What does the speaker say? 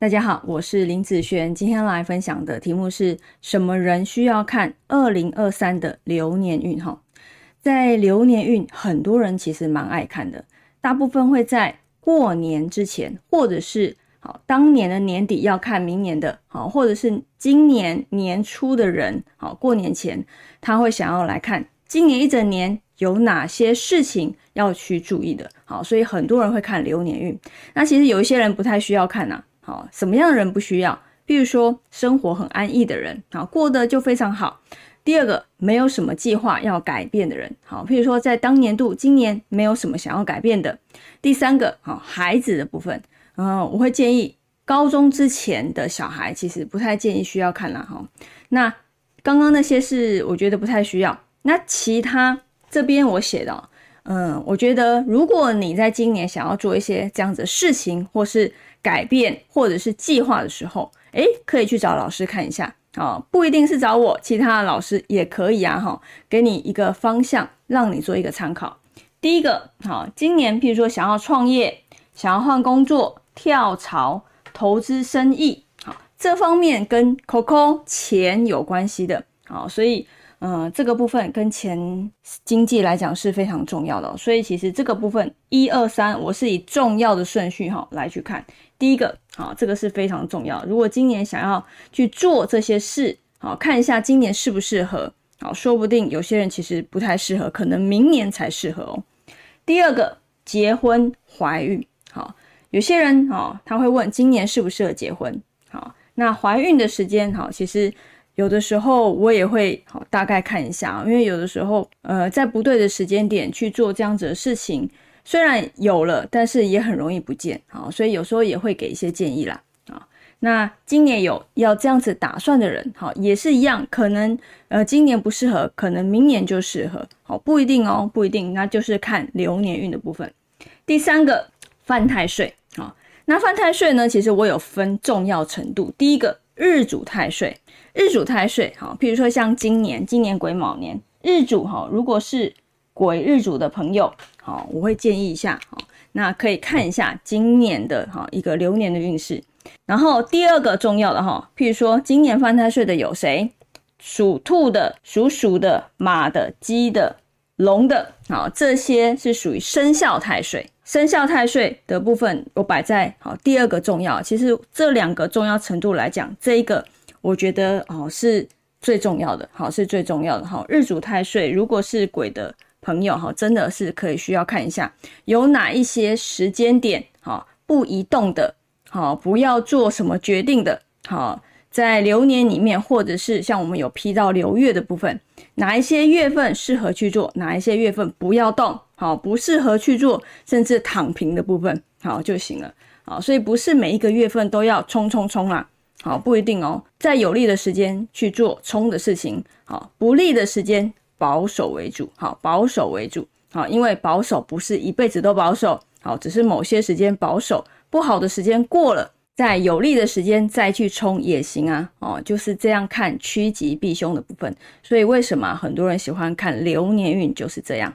大家好，我是林子璇，今天来分享的题目是什么人需要看二零二三的流年运？哈，在流年运，很多人其实蛮爱看的，大部分会在过年之前，或者是好当年的年底要看明年的，好，或者是今年年初的人，好过年前他会想要来看今年一整年有哪些事情要去注意的，好，所以很多人会看流年运。那其实有一些人不太需要看呐。好，什么样的人不需要？比如说生活很安逸的人，啊过得就非常好。第二个，没有什么计划要改变的人，好，譬如说在当年度今年没有什么想要改变的。第三个，好孩子的部分，嗯，我会建议高中之前的小孩，其实不太建议需要看了哈。那刚刚那些是我觉得不太需要。那其他这边我写的，嗯，我觉得如果你在今年想要做一些这样子的事情，或是改变或者是计划的时候，诶，可以去找老师看一下啊，不一定是找我，其他的老师也可以啊，哈，给你一个方向，让你做一个参考。第一个，好，今年譬如说想要创业、想要换工作、跳槽、投资生意，好，这方面跟 Coco 钱有关系的，好，所以。嗯，这个部分跟钱经济来讲是非常重要的，所以其实这个部分一二三，我是以重要的顺序哈来去看。第一个，好，这个是非常重要。如果今年想要去做这些事，好，看一下今年适不适合，好，说不定有些人其实不太适合，可能明年才适合哦。第二个，结婚怀孕，好，有些人哦他会问今年适不适合结婚，好，那怀孕的时间，好，其实。有的时候我也会大概看一下，因为有的时候呃在不对的时间点去做这样子的事情，虽然有了，但是也很容易不见好，所以有时候也会给一些建议啦啊。那今年有要这样子打算的人，好也是一样，可能呃今年不适合，可能明年就适合，好不一定哦，不一定，那就是看流年运的部分。第三个犯太岁啊，那犯太岁呢，其实我有分重要程度，第一个。日主太岁，日主太岁，哈，比如说像今年，今年癸卯年，日主哈，如果是癸日主的朋友，好，我会建议一下，好，那可以看一下今年的哈一个流年的运势。然后第二个重要的哈，譬如说今年犯太岁的有谁？属兔的、属鼠的、马的、鸡的、龙的，好，这些是属于生肖太岁。生肖太岁的部分，我摆在好第二个重要。其实这两个重要程度来讲，这一个我觉得哦是最重要的，好是最重要的。好，日主太岁如果是鬼的朋友，哈，真的是可以需要看一下有哪一些时间点，好不移动的，好不要做什么决定的，好在流年里面，或者是像我们有批到流月的部分，哪一些月份适合去做，哪一些月份不要动。好，不适合去做，甚至躺平的部分，好就行了。好，所以不是每一个月份都要冲冲冲啦。好，不一定哦。在有利的时间去做冲的事情，好，不利的时间保守为主。好，保守为主。好，因为保守不是一辈子都保守，好，只是某些时间保守，不好的时间过了，在有利的时间再去冲也行啊。哦，就是这样看趋吉避凶的部分。所以为什么很多人喜欢看流年运，就是这样。